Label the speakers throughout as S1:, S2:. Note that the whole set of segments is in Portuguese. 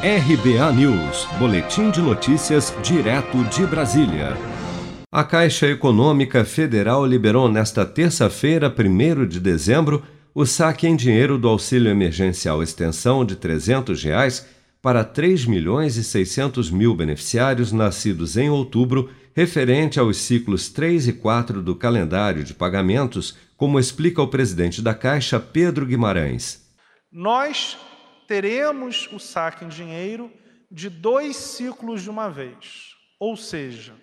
S1: RBA News, Boletim de Notícias, direto de Brasília. A Caixa Econômica Federal liberou nesta terça-feira, 1 de dezembro, o saque em dinheiro do auxílio emergencial extensão de 300 reais para 3 milhões e 600 mil beneficiários nascidos em outubro, referente aos ciclos 3 e 4 do calendário de pagamentos, como explica o presidente da Caixa, Pedro Guimarães.
S2: Nós teremos o saque em dinheiro de dois ciclos de uma vez. Ou seja,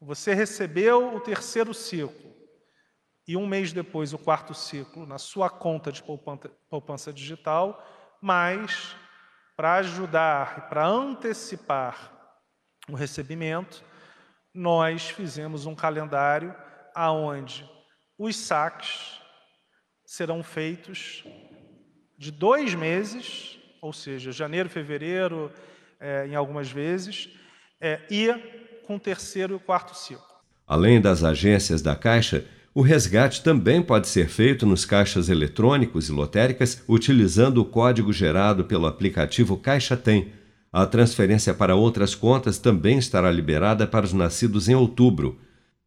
S2: você recebeu o terceiro ciclo e um mês depois o quarto ciclo na sua conta de poupança digital, mas para ajudar e para antecipar o recebimento, nós fizemos um calendário aonde os saques serão feitos de dois meses, ou seja, janeiro, fevereiro, é, em algumas vezes, é, e com o terceiro e o quarto ciclo.
S1: Além das agências da Caixa, o resgate também pode ser feito nos caixas eletrônicos e lotéricas utilizando o código gerado pelo aplicativo Caixa Tem. A transferência para outras contas também estará liberada para os nascidos em outubro.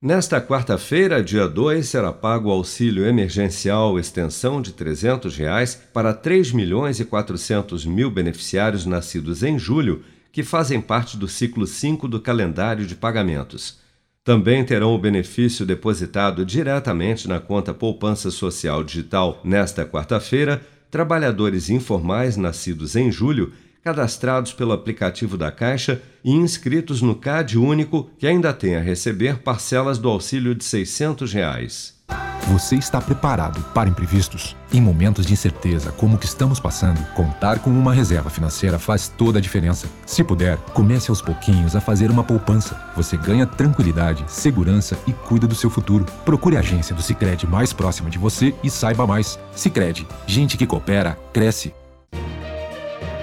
S1: Nesta quarta-feira, dia 2, será pago o auxílio emergencial extensão de 300 reais para 3 milhões e 400 mil beneficiários nascidos em julho, que fazem parte do ciclo 5 do calendário de pagamentos. Também terão o benefício depositado diretamente na conta Poupança Social Digital nesta quarta-feira trabalhadores informais nascidos em julho cadastrados pelo aplicativo da Caixa e inscritos no CAD único que ainda tem a receber parcelas do auxílio de 600 reais.
S3: Você está preparado para imprevistos? Em momentos de incerteza como o que estamos passando, contar com uma reserva financeira faz toda a diferença. Se puder, comece aos pouquinhos a fazer uma poupança. Você ganha tranquilidade, segurança e cuida do seu futuro. Procure a agência do Sicredi mais próxima de você e saiba mais. Sicredi, gente que coopera cresce